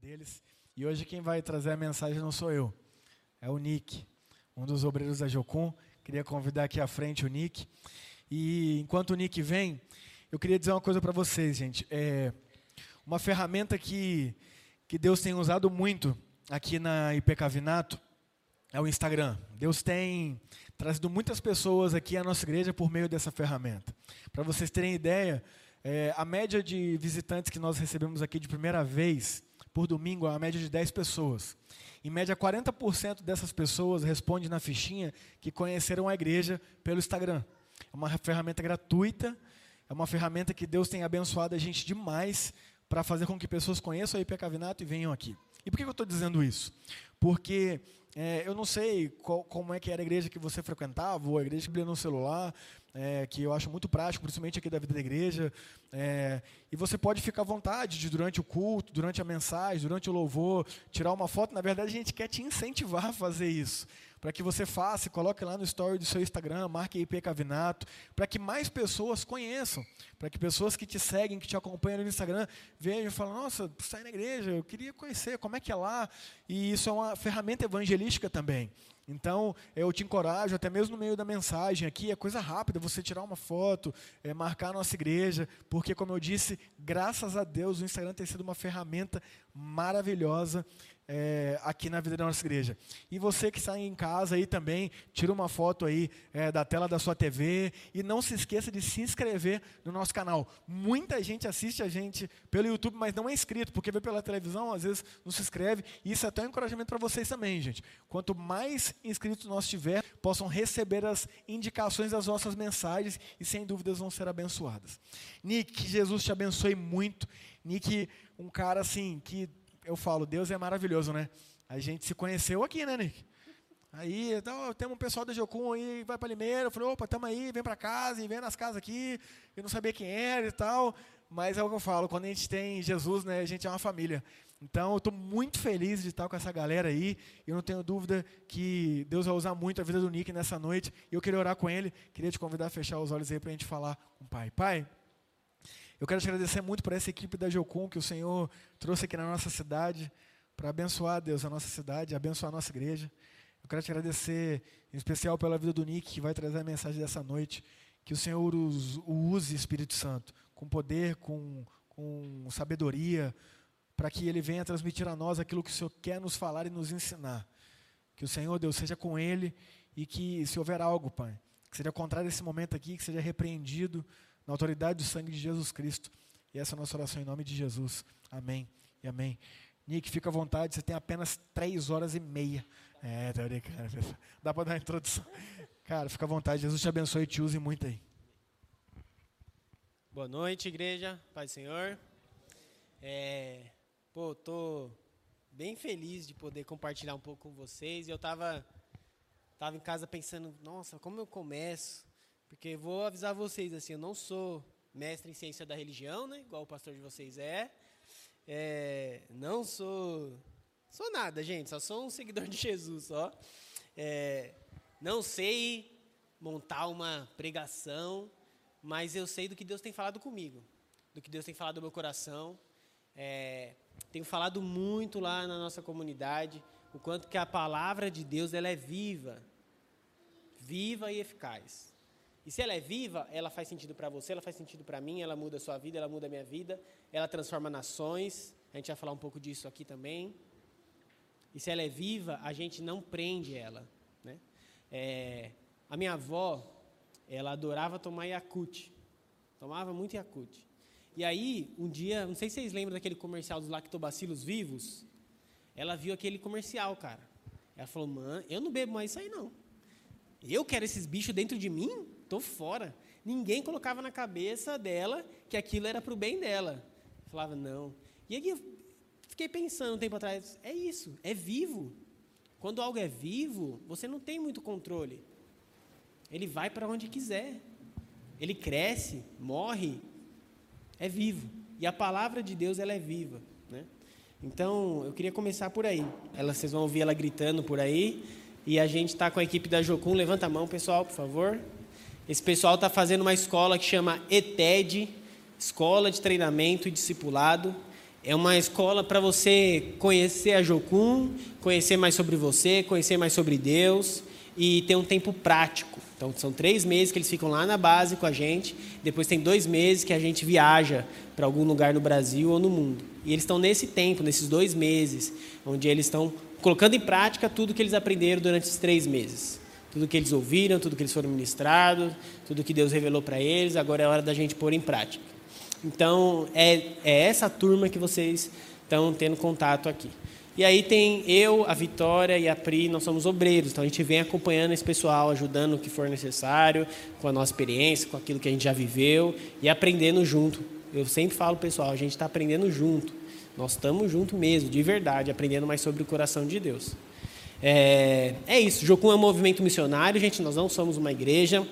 deles. E hoje quem vai trazer a mensagem não sou eu, é o Nick, um dos obreiros da Jocum. Queria convidar aqui à frente o Nick. E enquanto o Nick vem, eu queria dizer uma coisa para vocês, gente. É uma ferramenta que, que Deus tem usado muito aqui na IPK é o Instagram. Deus tem trazido muitas pessoas aqui à nossa igreja por meio dessa ferramenta. Para vocês terem ideia, é, a média de visitantes que nós recebemos aqui de primeira vez por domingo é uma média de 10 pessoas. Em média, 40% dessas pessoas respondem na fichinha que conheceram a igreja pelo Instagram. É uma ferramenta gratuita, é uma ferramenta que Deus tem abençoado a gente demais para fazer com que pessoas conheçam a IP Cavinato e venham aqui. E por que eu estou dizendo isso? Porque é, eu não sei qual, como é que era a igreja que você frequentava, ou a igreja que lia no celular, é, que eu acho muito prático, principalmente aqui da vida da igreja. É, e você pode ficar à vontade de, durante o culto, durante a mensagem, durante o louvor, tirar uma foto. Na verdade, a gente quer te incentivar a fazer isso para que você faça, coloque lá no story do seu Instagram, marque IP Cavinato, para que mais pessoas conheçam, para que pessoas que te seguem, que te acompanham no Instagram, vejam e falem, nossa, sai na igreja, eu queria conhecer, como é que é lá? E isso é uma ferramenta evangelística também. Então, eu te encorajo, até mesmo no meio da mensagem aqui, é coisa rápida, você tirar uma foto, é, marcar a nossa igreja, porque, como eu disse, graças a Deus, o Instagram tem sido uma ferramenta maravilhosa é, aqui na vida da nossa igreja. E você que está em casa aí também, tira uma foto aí é, da tela da sua TV e não se esqueça de se inscrever no nosso canal. Muita gente assiste a gente pelo YouTube, mas não é inscrito, porque vê pela televisão, às vezes não se inscreve. E isso é até um encorajamento para vocês também, gente. Quanto mais inscritos nós tiver, possam receber as indicações das nossas mensagens e sem dúvidas vão ser abençoadas. Nick, que Jesus te abençoe muito. Nick, um cara assim que eu falo, Deus é maravilhoso, né? A gente se conheceu aqui, né, Nick? Aí, então, temos um pessoal da Jocum aí, vai para Limeira. Eu falei, opa, tamo aí, vem para casa, e vem nas casas aqui. Eu não sabia quem era e tal. Mas é o que eu falo, quando a gente tem Jesus, né, a gente é uma família. Então, eu estou muito feliz de estar com essa galera aí. Eu não tenho dúvida que Deus vai usar muito a vida do Nick nessa noite. E eu queria orar com ele. Queria te convidar a fechar os olhos aí para a gente falar com o Pai. Pai, eu quero te agradecer muito por essa equipe da Jocum que o Senhor trouxe aqui na nossa cidade para abençoar, Deus, a nossa cidade, abençoar a nossa igreja. Eu quero te agradecer, em especial pela vida do Nick, que vai trazer a mensagem dessa noite. Que o Senhor o use, Espírito Santo, com poder, com, com sabedoria, para que ele venha transmitir a nós aquilo que o Senhor quer nos falar e nos ensinar. Que o Senhor, Deus, seja com ele e que, se houver algo, Pai, que seja contrário a esse momento aqui, que seja repreendido na autoridade do sangue de Jesus Cristo. E essa é a nossa oração em nome de Jesus. Amém e amém. Nick, fica à vontade, você tem apenas três horas e meia. É, tá brincando. Dá para dar uma introdução. Cara, fica à vontade, Jesus te abençoe e te use muito aí. Boa noite, igreja, Pai do Senhor. É, pô, tô bem feliz de poder compartilhar um pouco com vocês. Eu tava, tava em casa pensando, nossa, como eu começo? Porque vou avisar vocês, assim, eu não sou mestre em ciência da religião, né? Igual o pastor de vocês é. é não sou... Sou nada, gente. Só sou um seguidor de Jesus, só. É, não sei montar uma pregação, mas eu sei do que Deus tem falado comigo. Do que Deus tem falado no meu coração. É, tenho falado muito lá na nossa comunidade o quanto que a palavra de Deus ela é viva, viva e eficaz. E se ela é viva, ela faz sentido para você, ela faz sentido para mim, ela muda a sua vida, ela muda a minha vida, ela transforma nações. A gente vai falar um pouco disso aqui também. E se ela é viva, a gente não prende ela. Né? É, a minha avó, ela adorava tomar Yakut. Tomava muito Yakut. E aí, um dia, não sei se vocês lembram daquele comercial dos lactobacilos vivos. Ela viu aquele comercial, cara. Ela falou, mãe, eu não bebo mais isso aí não. Eu quero esses bichos dentro de mim? Tô fora. Ninguém colocava na cabeça dela que aquilo era para o bem dela. Falava, não. E aí eu fiquei pensando um tempo atrás, é isso, é vivo. Quando algo é vivo, você não tem muito controle. Ele vai para onde quiser. Ele cresce, morre, é vivo. E a palavra de Deus ela é viva, né? Então, eu queria começar por aí. Ela, vocês vão ouvir ela gritando por aí. E a gente está com a equipe da Jocum. Levanta a mão, pessoal, por favor. Esse pessoal está fazendo uma escola que chama ETED, Escola de Treinamento e Discipulado. É uma escola para você conhecer a Jocum, conhecer mais sobre você, conhecer mais sobre Deus e ter um tempo prático. Então, são três meses que eles ficam lá na base com a gente. Depois, tem dois meses que a gente viaja para algum lugar no Brasil ou no mundo. E eles estão nesse tempo, nesses dois meses, onde eles estão colocando em prática tudo que eles aprenderam durante esses três meses. Tudo que eles ouviram, tudo que eles foram ministrados, tudo que Deus revelou para eles, agora é hora da gente pôr em prática. Então, é, é essa turma que vocês estão tendo contato aqui. E aí tem eu, a Vitória e a Pri, nós somos obreiros, então a gente vem acompanhando esse pessoal, ajudando o que for necessário, com a nossa experiência, com aquilo que a gente já viveu e aprendendo junto. Eu sempre falo, pessoal, a gente está aprendendo junto. Nós estamos junto mesmo, de verdade, aprendendo mais sobre o coração de Deus. É, é isso, Jocum é um movimento missionário, gente, nós não somos uma igreja,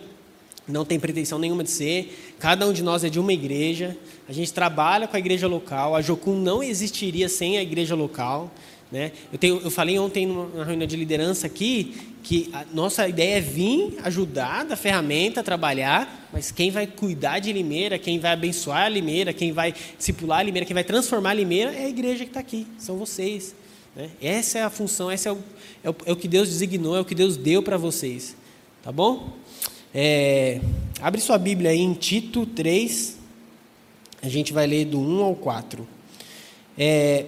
não tem pretensão nenhuma de ser. Cada um de nós é de uma igreja. A gente trabalha com a igreja local. A Jocum não existiria sem a igreja local. Né? Eu, tenho, eu falei ontem numa reunião de liderança aqui que a nossa ideia é vir ajudar da ferramenta trabalhar, mas quem vai cuidar de Limeira, quem vai abençoar a Limeira, quem vai discipular a Limeira, quem vai transformar a Limeira é a igreja que está aqui, são vocês. Né? Essa é a função, esse é o, é o, é o que Deus designou, é o que Deus deu para vocês. Tá bom? É, abre sua Bíblia aí em Tito 3, a gente vai ler do 1 ao 4. É,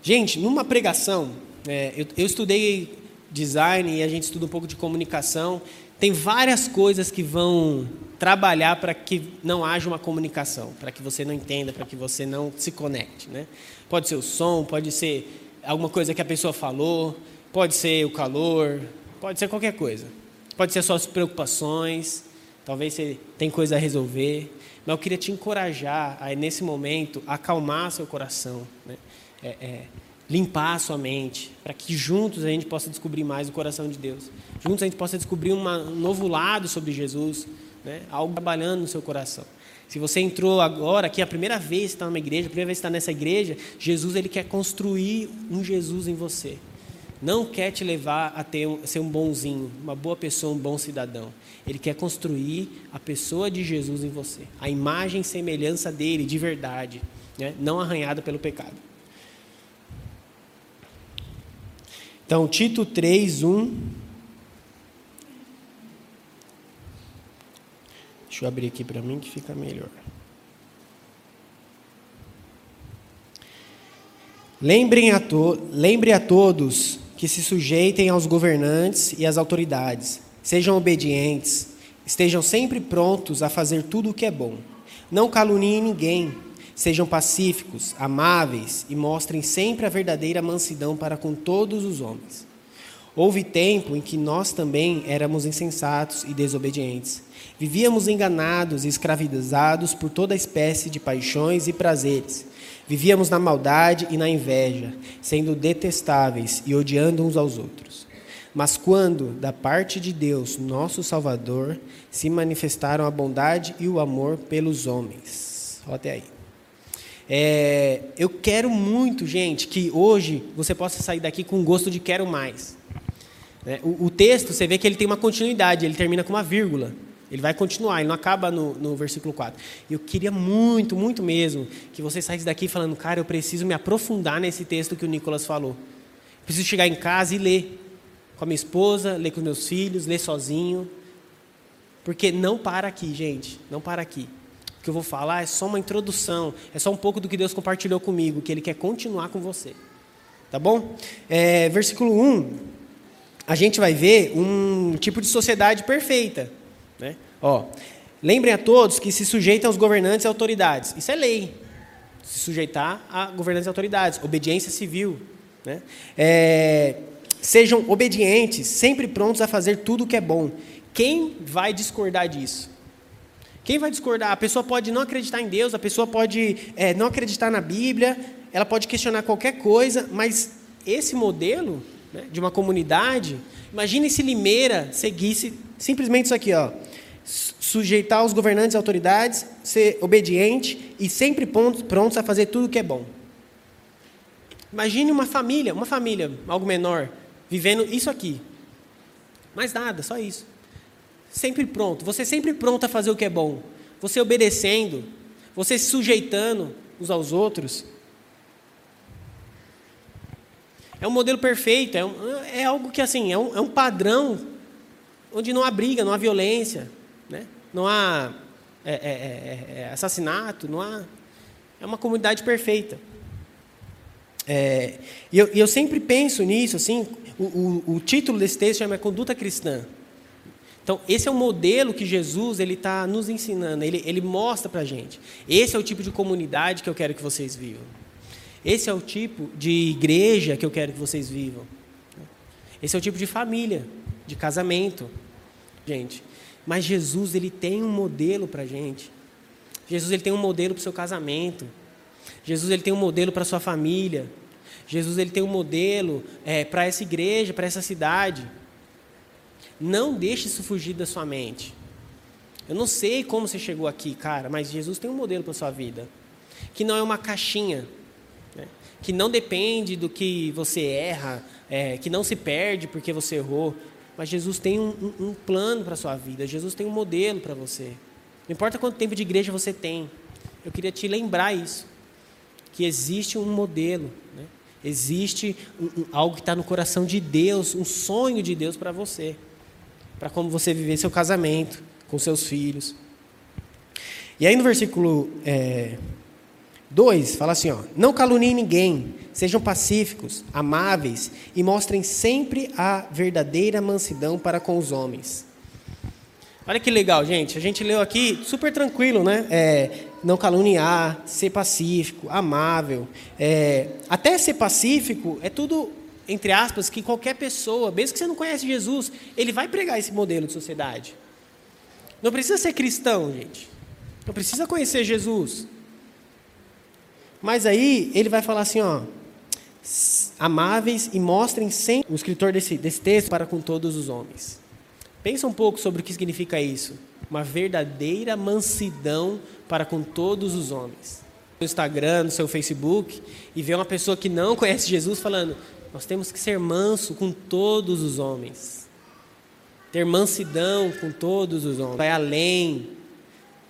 gente, numa pregação, é, eu, eu estudei design e a gente estuda um pouco de comunicação. Tem várias coisas que vão trabalhar para que não haja uma comunicação, para que você não entenda, para que você não se conecte. Né? Pode ser o som, pode ser alguma coisa que a pessoa falou, pode ser o calor, pode ser qualquer coisa. Pode ser suas preocupações, talvez você tem coisa a resolver. Mas eu queria te encorajar a, nesse momento, acalmar seu coração, né? é, é, limpar a sua mente, para que juntos a gente possa descobrir mais o coração de Deus. Juntos a gente possa descobrir uma, um novo lado sobre Jesus, né? algo trabalhando no seu coração. Se você entrou agora aqui, a primeira vez que está numa igreja, a primeira vez que está nessa igreja, Jesus ele quer construir um Jesus em você não quer te levar a, ter, a ser um bonzinho, uma boa pessoa, um bom cidadão. Ele quer construir a pessoa de Jesus em você, a imagem e semelhança dele de verdade, né? não arranhada pelo pecado. Então, Tito 3, 1. Deixa eu abrir aqui para mim que fica melhor. Lembrem a, to lembre a todos que se sujeitem aos governantes e às autoridades, sejam obedientes, estejam sempre prontos a fazer tudo o que é bom. Não caluniem ninguém, sejam pacíficos, amáveis e mostrem sempre a verdadeira mansidão para com todos os homens. Houve tempo em que nós também éramos insensatos e desobedientes. Vivíamos enganados e escravizados por toda espécie de paixões e prazeres Vivíamos na maldade e na inveja, sendo detestáveis e odiando uns aos outros. Mas quando, da parte de Deus, nosso Salvador, se manifestaram a bondade e o amor pelos homens. Olha até aí. É, eu quero muito, gente, que hoje você possa sair daqui com gosto de quero mais. É, o, o texto, você vê que ele tem uma continuidade, ele termina com uma vírgula. Ele vai continuar, ele não acaba no, no versículo 4. Eu queria muito, muito mesmo que você saísse daqui falando, cara, eu preciso me aprofundar nesse texto que o Nicolas falou. Preciso chegar em casa e ler com a minha esposa, ler com meus filhos, ler sozinho. Porque não para aqui, gente, não para aqui. O que eu vou falar é só uma introdução, é só um pouco do que Deus compartilhou comigo, que Ele quer continuar com você. Tá bom? É, versículo 1, a gente vai ver um tipo de sociedade perfeita. Né? Ó, lembrem a todos que se sujeitam aos governantes e autoridades. Isso é lei. Se sujeitar a governantes e autoridades. Obediência civil. Né? É, sejam obedientes, sempre prontos a fazer tudo o que é bom. Quem vai discordar disso? Quem vai discordar? A pessoa pode não acreditar em Deus, a pessoa pode é, não acreditar na Bíblia, ela pode questionar qualquer coisa, mas esse modelo né, de uma comunidade, imagine se Limeira seguisse simplesmente isso aqui, ó sujeitar os governantes e autoridades, ser obediente e sempre prontos a fazer tudo o que é bom. Imagine uma família, uma família, algo menor, vivendo isso aqui. Mais nada, só isso. Sempre pronto, você sempre pronto a fazer o que é bom. Você obedecendo, você se sujeitando uns aos outros. É um modelo perfeito, é, um, é algo que assim, é um, é um padrão onde não há briga, não há violência, né? não há é, é, é, é assassinato, não há. É uma comunidade perfeita. E eu, eu, sempre penso nisso, assim, o, o, o título desse texto chama Conduta Cristã. Então, esse é o modelo que Jesus ele está nos ensinando, ele, ele mostra para a gente. Esse é o tipo de comunidade que eu quero que vocês vivam. Esse é o tipo de igreja que eu quero que vocês vivam. Esse é o tipo de família, de casamento, gente. Mas Jesus ele tem um modelo para a gente. Jesus ele tem um modelo para o seu casamento. Jesus ele tem um modelo para a sua família. Jesus ele tem um modelo é, para essa igreja, para essa cidade. Não deixe isso fugir da sua mente. Eu não sei como você chegou aqui, cara, mas Jesus tem um modelo para a sua vida. Que não é uma caixinha. Que não depende do que você erra, é, que não se perde porque você errou. Mas Jesus tem um, um, um plano para a sua vida. Jesus tem um modelo para você. Não importa quanto tempo de igreja você tem. Eu queria te lembrar isso. Que existe um modelo. Né? Existe um, algo que está no coração de Deus, um sonho de Deus para você para como você viver seu casamento com seus filhos. E aí no versículo 2 é, fala assim: ó, Não caluniem ninguém, sejam pacíficos, amáveis e mostrem sempre a verdadeira mansidão para com os homens. Olha que legal, gente. A gente leu aqui super tranquilo, né? É, não caluniar, ser pacífico, amável. É, até ser pacífico é tudo entre aspas, que qualquer pessoa, mesmo que você não conhece Jesus, ele vai pregar esse modelo de sociedade. Não precisa ser cristão, gente. Não precisa conhecer Jesus. Mas aí ele vai falar assim, ó, amáveis e mostrem sempre o escritor desse, desse texto para com todos os homens. Pensa um pouco sobre o que significa isso. Uma verdadeira mansidão para com todos os homens. No Instagram, no seu Facebook, e ver uma pessoa que não conhece Jesus falando: nós temos que ser manso com todos os homens. Ter mansidão com todos os homens. Vai além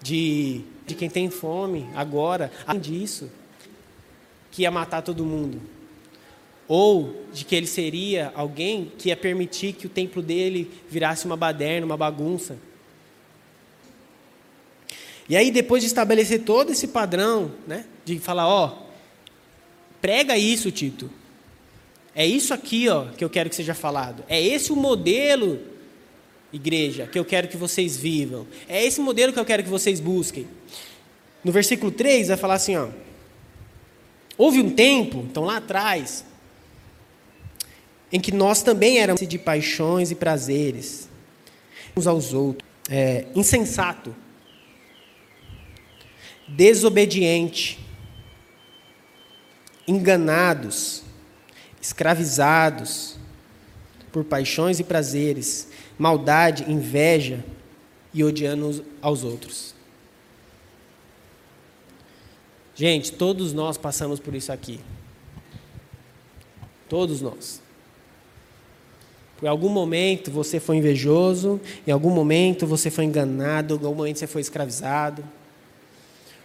de, de quem tem fome agora. Além disso, que ia matar todo mundo. Ou de que ele seria alguém que ia permitir que o templo dele virasse uma baderna, uma bagunça. E aí, depois de estabelecer todo esse padrão, né, de falar, ó, prega isso, Tito. É isso aqui ó, que eu quero que seja falado. É esse o modelo, igreja, que eu quero que vocês vivam. É esse modelo que eu quero que vocês busquem. No versículo 3 vai falar assim: ó, houve um tempo, então lá atrás, em que nós também éramos de paixões e prazeres uns aos outros, é, insensato, desobediente, enganados, escravizados. Por paixões e prazeres, maldade, inveja e odiando aos outros. Gente, todos nós passamos por isso aqui. Todos nós. Por algum momento você foi invejoso, em algum momento você foi enganado, em algum momento você foi escravizado.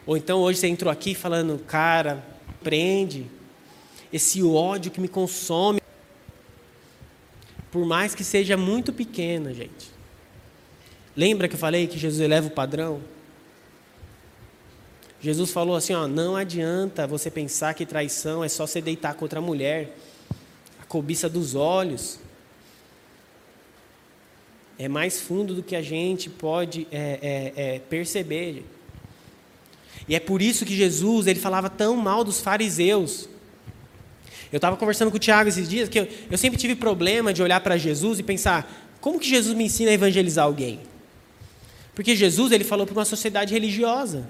Ou então hoje você entrou aqui falando, cara, prende, esse ódio que me consome, por mais que seja muito pequena, gente. Lembra que eu falei que Jesus eleva o padrão? Jesus falou assim: ó, não adianta você pensar que traição é só você deitar contra a mulher, a cobiça dos olhos. É mais fundo do que a gente pode é, é, é, perceber. E é por isso que Jesus ele falava tão mal dos fariseus. Eu estava conversando com o Tiago esses dias que eu, eu sempre tive problema de olhar para Jesus e pensar: como que Jesus me ensina a evangelizar alguém? Porque Jesus ele falou para uma sociedade religiosa,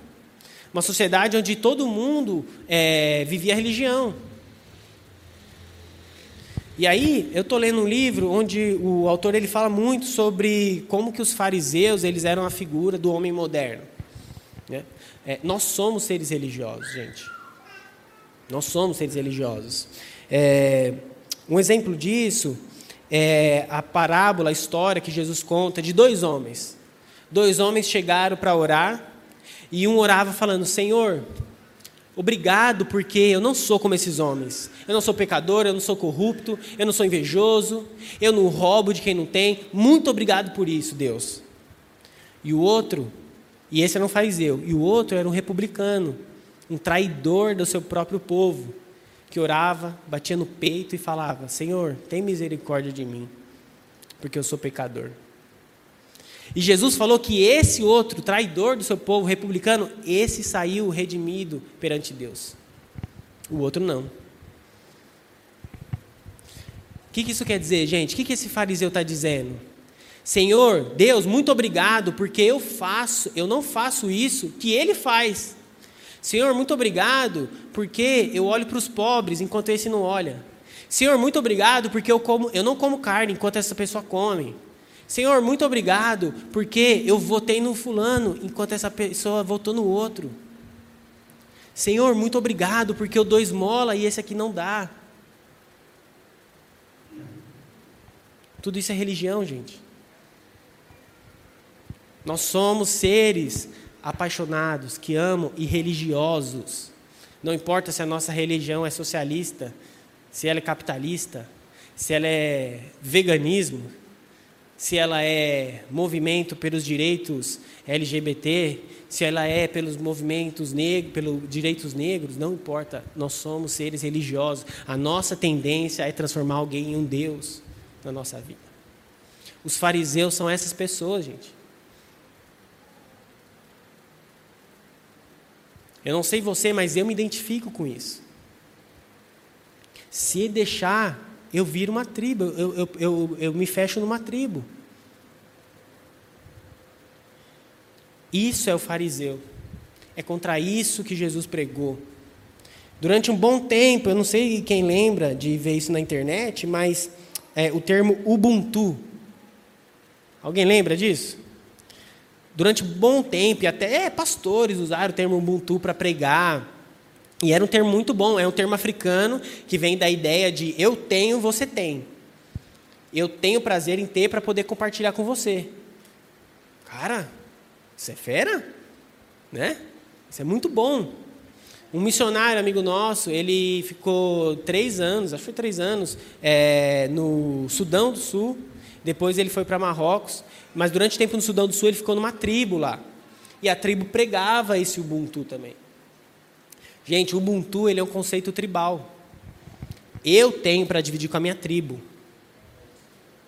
uma sociedade onde todo mundo é, vivia a religião. E aí eu estou lendo um livro onde o autor ele fala muito sobre como que os fariseus eles eram a figura do homem moderno. Né? É, nós somos seres religiosos, gente. Nós somos seres religiosos. É, um exemplo disso é a parábola, a história que Jesus conta de dois homens. Dois homens chegaram para orar e um orava falando: Senhor, Obrigado porque eu não sou como esses homens. Eu não sou pecador, eu não sou corrupto, eu não sou invejoso, eu não roubo de quem não tem. Muito obrigado por isso, Deus. E o outro, e esse era um fariseu, e o outro era um republicano, um traidor do seu próprio povo, que orava, batia no peito e falava: Senhor, tem misericórdia de mim, porque eu sou pecador. E Jesus falou que esse outro, traidor do seu povo republicano, esse saiu redimido perante Deus. O outro não. O que, que isso quer dizer, gente? O que, que esse fariseu está dizendo? Senhor, Deus, muito obrigado, porque eu faço, eu não faço isso que ele faz. Senhor, muito obrigado, porque eu olho para os pobres enquanto esse não olha. Senhor, muito obrigado, porque eu, como, eu não como carne enquanto essa pessoa come. Senhor, muito obrigado, porque eu votei no fulano enquanto essa pessoa votou no outro. Senhor, muito obrigado, porque eu dou esmola e esse aqui não dá. Tudo isso é religião, gente. Nós somos seres apaixonados, que amam e religiosos. Não importa se a nossa religião é socialista, se ela é capitalista, se ela é veganismo, se ela é movimento pelos direitos LGBT, se ela é pelos movimentos negros, pelos direitos negros, não importa. Nós somos seres religiosos. A nossa tendência é transformar alguém em um Deus na nossa vida. Os fariseus são essas pessoas, gente. Eu não sei você, mas eu me identifico com isso. Se deixar eu viro uma tribo, eu, eu, eu, eu me fecho numa tribo. Isso é o fariseu. É contra isso que Jesus pregou. Durante um bom tempo, eu não sei quem lembra de ver isso na internet, mas é, o termo Ubuntu. Alguém lembra disso? Durante um bom tempo, e até pastores usaram o termo Ubuntu para pregar. E era um termo muito bom, é um termo africano que vem da ideia de eu tenho, você tem. Eu tenho prazer em ter para poder compartilhar com você. Cara, isso é fera? Né? Isso é muito bom. Um missionário, amigo nosso, ele ficou três anos, acho que foi três anos, é, no Sudão do Sul. Depois ele foi para Marrocos. Mas durante o tempo no Sudão do Sul ele ficou numa tribo lá. E a tribo pregava esse Ubuntu também. Gente, o Ubuntu ele é um conceito tribal. Eu tenho para dividir com a minha tribo,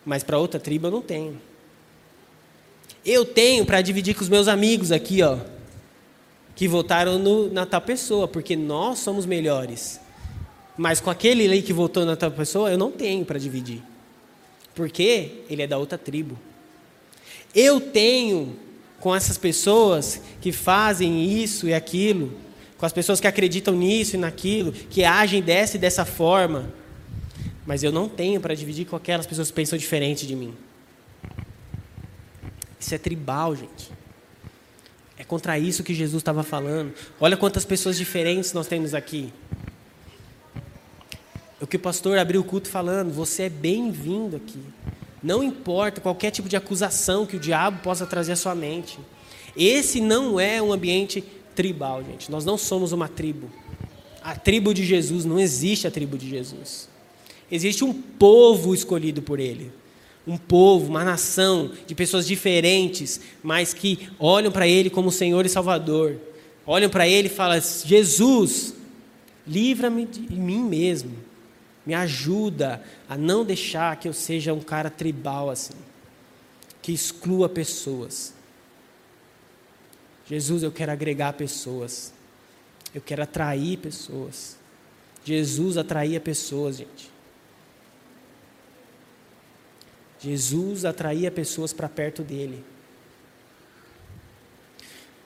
mas para outra tribo eu não tenho. Eu tenho para dividir com os meus amigos aqui, ó, que votaram no, na tal pessoa, porque nós somos melhores. Mas com aquele ali que votou na tal pessoa, eu não tenho para dividir, porque ele é da outra tribo. Eu tenho com essas pessoas que fazem isso e aquilo, com as pessoas que acreditam nisso e naquilo, que agem dessa e dessa forma. Mas eu não tenho para dividir com aquelas pessoas que pensam diferente de mim. Isso é tribal, gente. É contra isso que Jesus estava falando. Olha quantas pessoas diferentes nós temos aqui. O que o pastor abriu o culto falando, você é bem-vindo aqui. Não importa qualquer tipo de acusação que o diabo possa trazer à sua mente. Esse não é um ambiente tribal, gente. Nós não somos uma tribo. A tribo de Jesus, não existe a tribo de Jesus. Existe um povo escolhido por Ele. Um povo, uma nação de pessoas diferentes, mas que olham para Ele como Senhor e Salvador. Olham para Ele e falam: Jesus, livra-me de mim mesmo. Me ajuda a não deixar que eu seja um cara tribal assim, que exclua pessoas. Jesus, eu quero agregar pessoas. Eu quero atrair pessoas. Jesus atraía pessoas, gente. Jesus atraía pessoas para perto dele.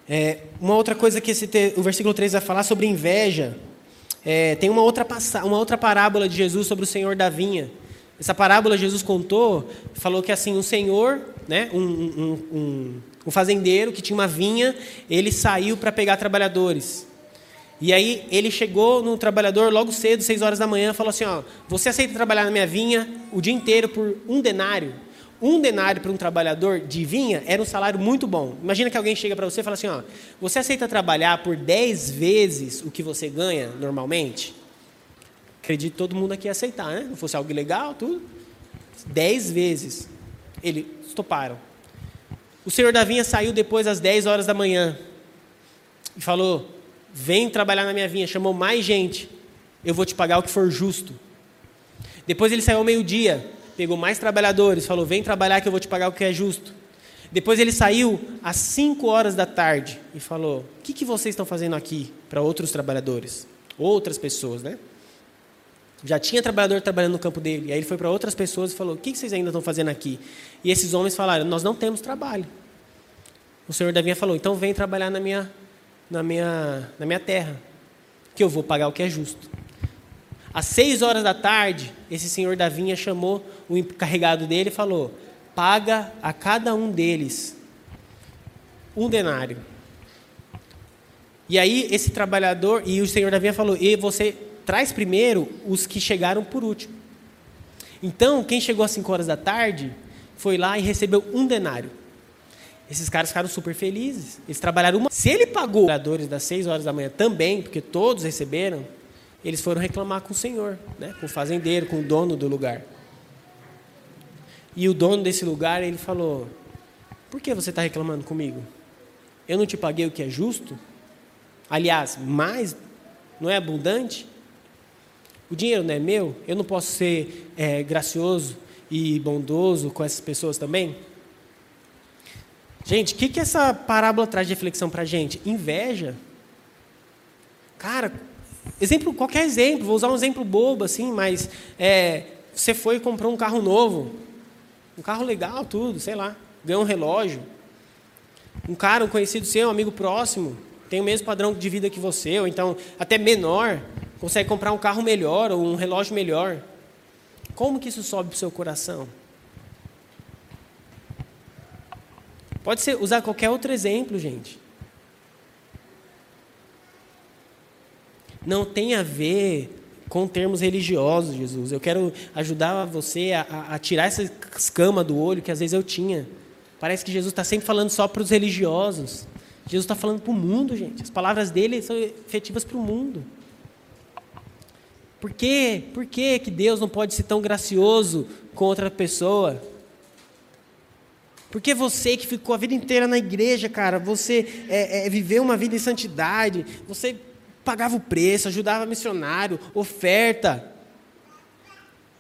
É, uma outra coisa que esse te, o versículo 3 vai falar sobre inveja. É, tem uma outra, uma outra parábola de Jesus sobre o Senhor da vinha. Essa parábola Jesus contou, falou que assim, um senhor, né, um, um, um, um fazendeiro que tinha uma vinha, ele saiu para pegar trabalhadores. E aí ele chegou no trabalhador logo cedo, seis horas da manhã, falou assim: ó, você aceita trabalhar na minha vinha o dia inteiro por um denário? um denário para um trabalhador de vinha era um salário muito bom. Imagina que alguém chega para você e fala assim: ó, você aceita trabalhar por 10 vezes o que você ganha normalmente? Acredito que todo mundo aqui ia aceitar, né? Não fosse algo ilegal, tudo. 10 vezes. Eles toparam. O senhor da vinha saiu depois às 10 horas da manhã e falou: Vem trabalhar na minha vinha. Chamou mais gente. Eu vou te pagar o que for justo. Depois ele saiu ao meio-dia pegou mais trabalhadores, falou: vem trabalhar que eu vou te pagar o que é justo. Depois ele saiu às 5 horas da tarde e falou: o que, que vocês estão fazendo aqui para outros trabalhadores? Outras pessoas, né? Já tinha trabalhador trabalhando no campo dele. E aí ele foi para outras pessoas e falou: O que, que vocês ainda estão fazendo aqui? E esses homens falaram: Nós não temos trabalho. O senhor da falou: Então vem trabalhar na minha, na minha, na minha terra, que eu vou pagar o que é justo. Às seis horas da tarde, esse senhor da chamou o encarregado dele e falou: paga a cada um deles um denário. E aí esse trabalhador, e o senhor da falou: e você traz primeiro os que chegaram por último. Então, quem chegou às 5 horas da tarde foi lá e recebeu um denário. Esses caras ficaram super felizes. Eles trabalharam uma. Se ele pagou os trabalhadores das 6 horas da manhã também, porque todos receberam, eles foram reclamar com o senhor, né? com o fazendeiro, com o dono do lugar. E o dono desse lugar, ele falou: Por que você está reclamando comigo? Eu não te paguei o que é justo? Aliás, mais não é abundante? O dinheiro não é meu? Eu não posso ser é, gracioso e bondoso com essas pessoas também? Gente, o que, que essa parábola traz de reflexão para a gente? Inveja. Cara, exemplo, qualquer exemplo, vou usar um exemplo bobo assim, mas é, você foi e comprou um carro novo. Um carro legal, tudo, sei lá. Ganhou um relógio. Um cara, um conhecido seu, um amigo próximo, tem o mesmo padrão de vida que você, ou então até menor, consegue comprar um carro melhor ou um relógio melhor. Como que isso sobe para o seu coração? Pode ser usar qualquer outro exemplo, gente. Não tem a ver com termos religiosos, Jesus. Eu quero ajudar você a, a tirar essa escama do olho que às vezes eu tinha. Parece que Jesus está sempre falando só para os religiosos. Jesus está falando para o mundo, gente. As palavras dele são efetivas para o mundo. Por quê? Por que que Deus não pode ser tão gracioso com outra pessoa? Porque você que ficou a vida inteira na igreja, cara, você é, é, viveu uma vida em santidade, você pagava o preço, ajudava missionário, oferta.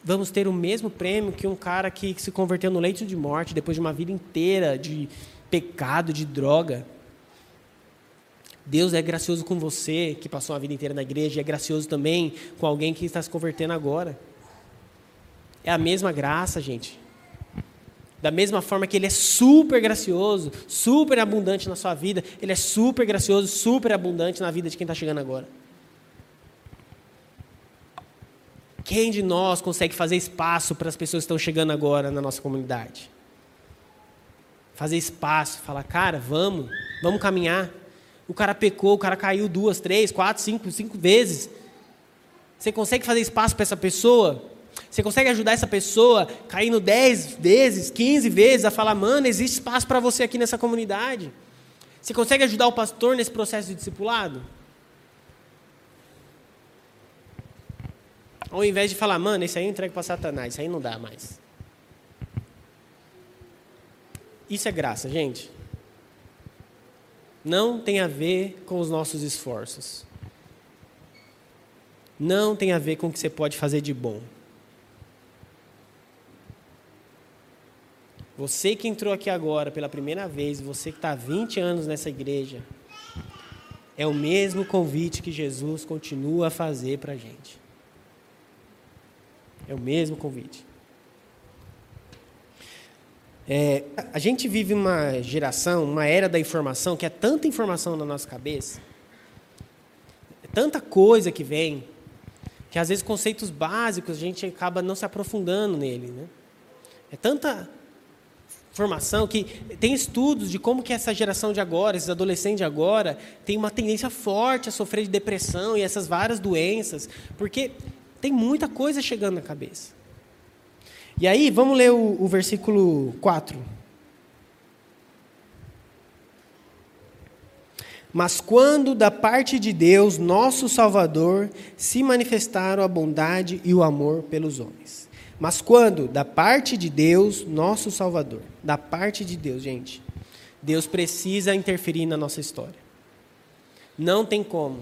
Vamos ter o mesmo prêmio que um cara que se converteu no leito de morte depois de uma vida inteira de pecado, de droga. Deus é gracioso com você, que passou a vida inteira na igreja, e é gracioso também com alguém que está se convertendo agora. É a mesma graça, gente. Da mesma forma que Ele é super gracioso, super abundante na sua vida, Ele é super gracioso, super abundante na vida de quem está chegando agora. Quem de nós consegue fazer espaço para as pessoas que estão chegando agora na nossa comunidade? Fazer espaço, falar, cara, vamos, vamos caminhar. O cara pecou, o cara caiu duas, três, quatro, cinco, cinco vezes. Você consegue fazer espaço para essa pessoa? Você consegue ajudar essa pessoa caindo 10 vezes, 15 vezes, a falar, mano, existe espaço para você aqui nessa comunidade? Você consegue ajudar o pastor nesse processo de discipulado? Ao invés de falar, mano, isso aí eu entrego para Satanás, isso aí não dá mais. Isso é graça, gente. Não tem a ver com os nossos esforços. Não tem a ver com o que você pode fazer de bom. Você que entrou aqui agora pela primeira vez, você que está há 20 anos nessa igreja, é o mesmo convite que Jesus continua a fazer para a gente. É o mesmo convite. É, a gente vive uma geração, uma era da informação, que é tanta informação na nossa cabeça, é tanta coisa que vem, que às vezes conceitos básicos a gente acaba não se aprofundando nele. Né? É tanta formação, que tem estudos de como que essa geração de agora, esses adolescentes de agora, tem uma tendência forte a sofrer de depressão e essas várias doenças, porque tem muita coisa chegando na cabeça. E aí, vamos ler o, o versículo 4. Mas quando da parte de Deus, nosso Salvador, se manifestaram a bondade e o amor pelos homens. Mas quando da parte de Deus, nosso Salvador, da parte de Deus, gente, Deus precisa interferir na nossa história. Não tem como.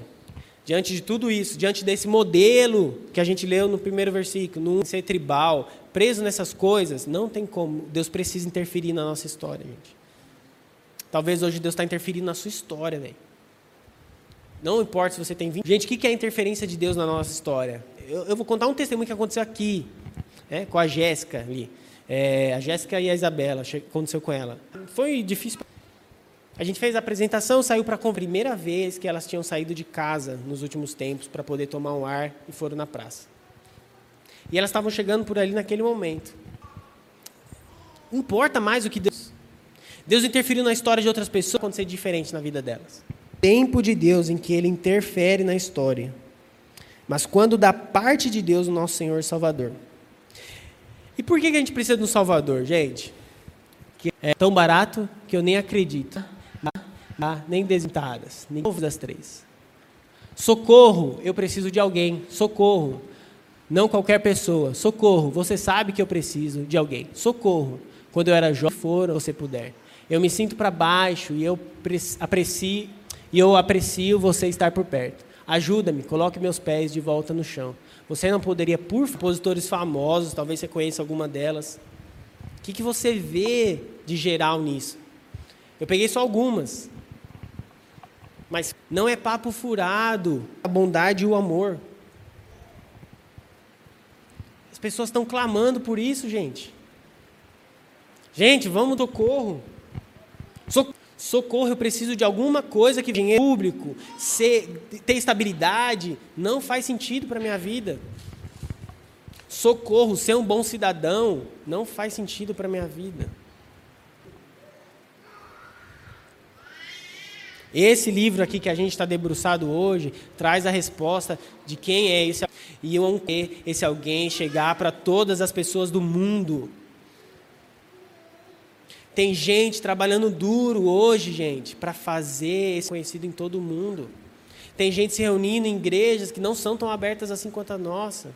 Diante de tudo isso, diante desse modelo que a gente leu no primeiro versículo, no ser tribal, preso nessas coisas, não tem como. Deus precisa interferir na nossa história, gente. Talvez hoje Deus está interferindo na sua história, velho. Não importa se você tem 20. Gente, o que é a interferência de Deus na nossa história? Eu, eu vou contar um testemunho que aconteceu aqui, né, com a Jéssica ali. É, a Jéssica e a Isabela, aconteceu com ela. Foi difícil. A gente fez a apresentação, saiu para a primeira vez que elas tinham saído de casa nos últimos tempos para poder tomar um ar e foram na praça. E elas estavam chegando por ali naquele momento. Importa mais o que Deus. Deus interferiu na história de outras pessoas, acontecer diferente na vida delas tempo de Deus em que ele interfere na história, mas quando da parte de Deus o nosso Senhor Salvador. E por que a gente precisa de um Salvador, gente? Que é tão barato que eu nem acredito. Ah, nem desintadas, nem das três. Socorro, eu preciso de alguém. Socorro, não qualquer pessoa. Socorro, você sabe que eu preciso de alguém. Socorro, quando eu era jovem, for ou você puder. Eu me sinto para baixo e eu aprecio, e eu aprecio você estar por perto. Ajuda-me, coloque meus pés de volta no chão. Você não poderia, por compositores famosos, talvez você conheça alguma delas. O que, que você vê de geral nisso? Eu peguei só algumas. Mas não é papo furado a bondade e o amor. As pessoas estão clamando por isso, gente. Gente, vamos do corro. Socorro eu preciso de alguma coisa que venha público, ser, ter estabilidade, não faz sentido para a minha vida. Socorro, ser um bom cidadão, não faz sentido para a minha vida. Esse livro aqui que a gente está debruçado hoje traz a resposta de quem é esse e eu esse alguém chegar para todas as pessoas do mundo. Tem gente trabalhando duro hoje, gente, para fazer esse conhecido em todo o mundo. Tem gente se reunindo em igrejas que não são tão abertas assim quanto a nossa.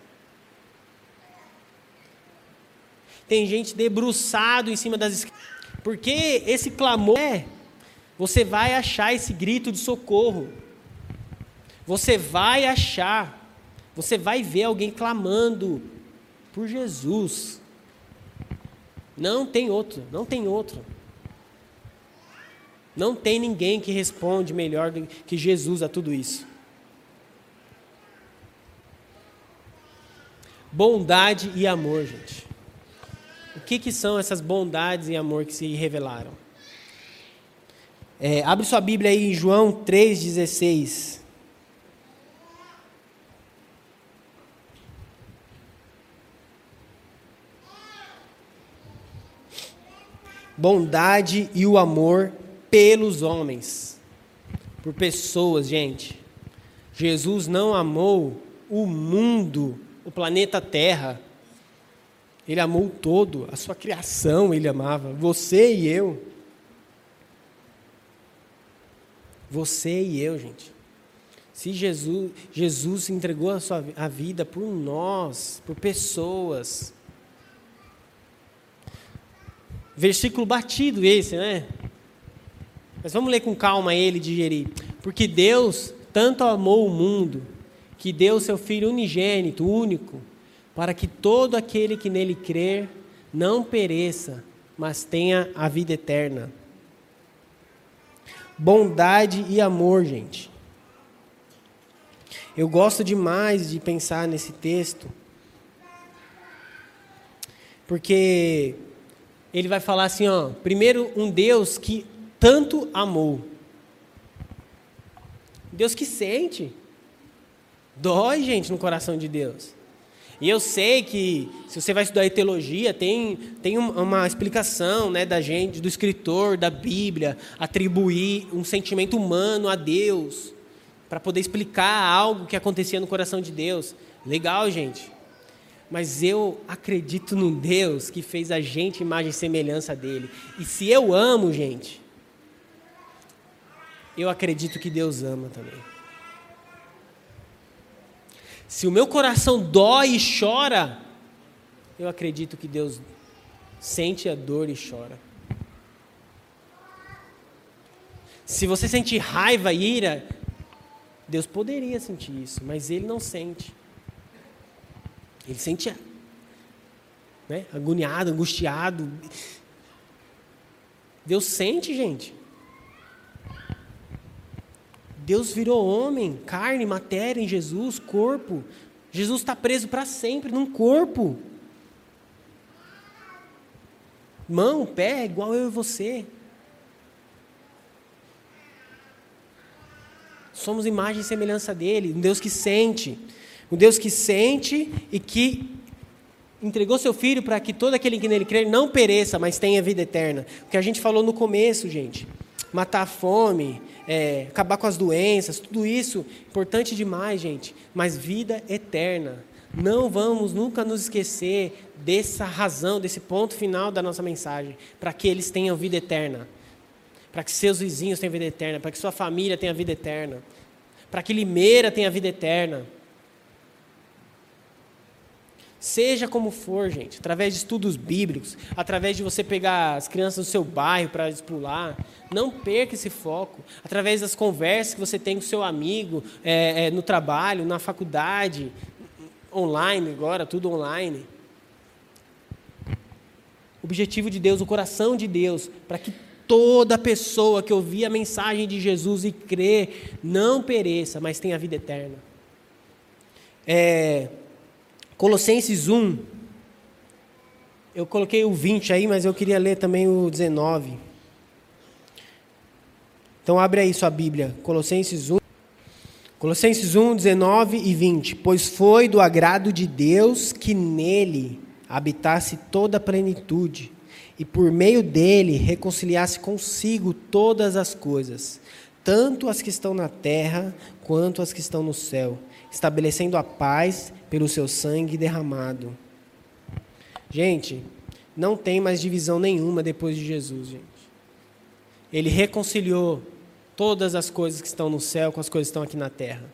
Tem gente debruçado em cima das. Porque esse clamor é, você vai achar esse grito de socorro. Você vai achar, você vai ver alguém clamando por Jesus. Não tem outro, não tem outro. Não tem ninguém que responde melhor do que Jesus a tudo isso. Bondade e amor, gente. O que, que são essas bondades e amor que se revelaram? É, abre sua Bíblia aí em João 3,16. Bondade e o amor pelos homens, por pessoas, gente. Jesus não amou o mundo, o planeta Terra. Ele amou todo, a sua criação ele amava, você e eu. Você e eu, gente. Se Jesus, Jesus entregou a sua a vida por nós, por pessoas, Versículo batido esse, né? Mas vamos ler com calma ele digerir. Porque Deus tanto amou o mundo que deu seu Filho unigênito, único, para que todo aquele que nele crer não pereça, mas tenha a vida eterna. Bondade e amor, gente. Eu gosto demais de pensar nesse texto, porque ele vai falar assim, ó, primeiro um Deus que tanto amou. Deus que sente. Dói, gente, no coração de Deus. E eu sei que, se você vai estudar teologia, tem, tem uma explicação né, da gente, do escritor, da Bíblia, atribuir um sentimento humano a Deus, para poder explicar algo que acontecia no coração de Deus. Legal, gente. Mas eu acredito num Deus que fez a gente imagem e semelhança dele. E se eu amo, gente, eu acredito que Deus ama também. Se o meu coração dói e chora, eu acredito que Deus sente a dor e chora. Se você sente raiva e ira, Deus poderia sentir isso, mas Ele não sente. Ele sente né, agoniado, angustiado. Deus sente, gente. Deus virou homem, carne, matéria em Jesus, corpo. Jesus está preso para sempre num corpo. Mão, pé, igual eu e você. Somos imagem e semelhança dele, um Deus que sente. Um Deus que sente e que entregou seu filho para que todo aquele que nele crer não pereça, mas tenha vida eterna. O que a gente falou no começo, gente. Matar a fome, é, acabar com as doenças, tudo isso, importante demais, gente. Mas vida eterna. Não vamos nunca nos esquecer dessa razão, desse ponto final da nossa mensagem, para que eles tenham vida eterna. Para que seus vizinhos tenham vida eterna, para que sua família tenha vida eterna, para que Limeira tenha vida eterna. Seja como for, gente, através de estudos bíblicos, através de você pegar as crianças do seu bairro para pular, não perca esse foco. Através das conversas que você tem com seu amigo, é, é, no trabalho, na faculdade, online agora, tudo online. O objetivo de Deus, o coração de Deus, para que toda pessoa que ouvir a mensagem de Jesus e crer não pereça, mas tenha vida eterna. É, Colossenses 1. Eu coloquei o 20 aí, mas eu queria ler também o 19. Então abre aí sua Bíblia, Colossenses 1. Colossenses 1, 19 e 20. Pois foi do agrado de Deus que nele habitasse toda a plenitude, e por meio dele reconciliasse consigo todas as coisas, tanto as que estão na terra quanto as que estão no céu estabelecendo a paz pelo seu sangue derramado. Gente, não tem mais divisão nenhuma depois de Jesus, gente. Ele reconciliou todas as coisas que estão no céu com as coisas que estão aqui na terra.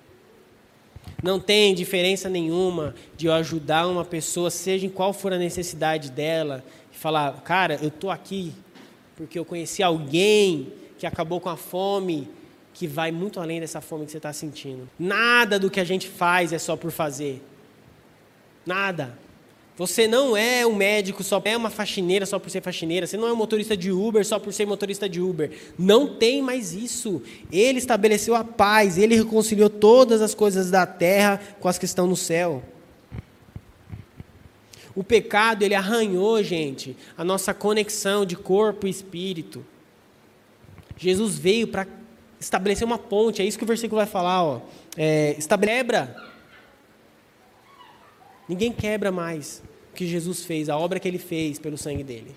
Não tem diferença nenhuma de eu ajudar uma pessoa, seja em qual for a necessidade dela, e falar, cara, eu estou aqui porque eu conheci alguém que acabou com a fome que vai muito além dessa fome que você está sentindo. Nada do que a gente faz é só por fazer. Nada. Você não é um médico só, é uma faxineira só por ser faxineira. Você não é um motorista de Uber só por ser motorista de Uber. Não tem mais isso. Ele estabeleceu a paz, ele reconciliou todas as coisas da terra com as que estão no céu. O pecado, ele arranhou, gente, a nossa conexão de corpo e espírito. Jesus veio para estabelecer uma ponte, é isso que o versículo vai falar, ó. É, estabelebra. Ninguém quebra mais o que Jesus fez, a obra que ele fez pelo sangue dele.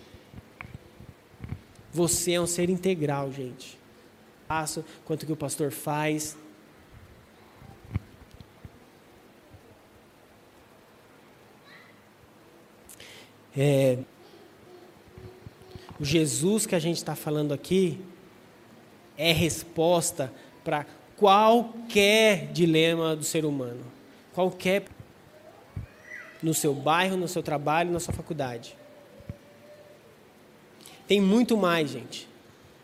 Você é um ser integral, gente. Faço quanto que o pastor faz. É, o Jesus que a gente está falando aqui, é resposta para qualquer dilema do ser humano. Qualquer. No seu bairro, no seu trabalho, na sua faculdade. Tem muito mais, gente.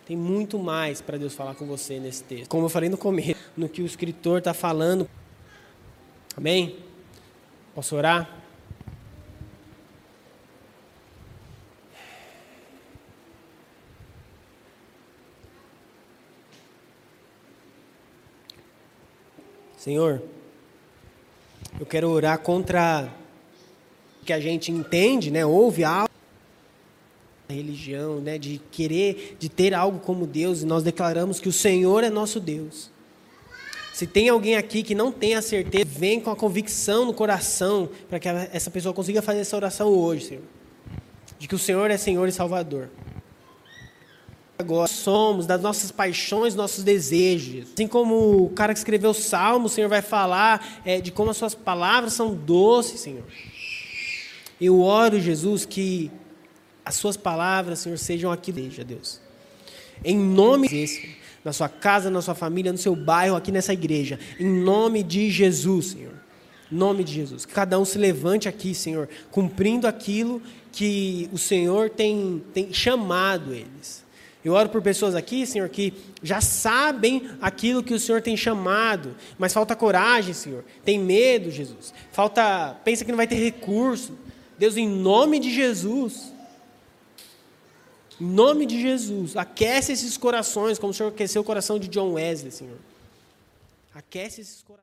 Tem muito mais para Deus falar com você nesse texto. Como eu falei no começo, no que o escritor está falando. Amém? Posso orar? Senhor, eu quero orar contra que a gente entende, né, ouve algo religião, né, de querer, de ter algo como Deus, e nós declaramos que o Senhor é nosso Deus. Se tem alguém aqui que não tem a certeza, vem com a convicção no coração para que essa pessoa consiga fazer essa oração hoje, Senhor. De que o Senhor é Senhor e Salvador agora somos, das nossas paixões, nossos desejos. Assim como o cara que escreveu o Salmo, o Senhor vai falar é, de como as suas palavras são doces, Senhor. Eu oro, Jesus, que as suas palavras, Senhor, sejam aqui, Deus. Deus. Em nome desse, na sua casa, na sua família, no seu bairro, aqui nessa igreja. Em nome de Jesus, Senhor. Em nome de Jesus. Que cada um se levante aqui, Senhor, cumprindo aquilo que o Senhor tem, tem chamado eles. Eu oro por pessoas aqui, Senhor, que já sabem aquilo que o Senhor tem chamado, mas falta coragem, Senhor. Tem medo, Jesus. Falta, pensa que não vai ter recurso. Deus, em nome de Jesus, em nome de Jesus, aquece esses corações, como o Senhor aqueceu o coração de John Wesley, Senhor. Aquece esses corações.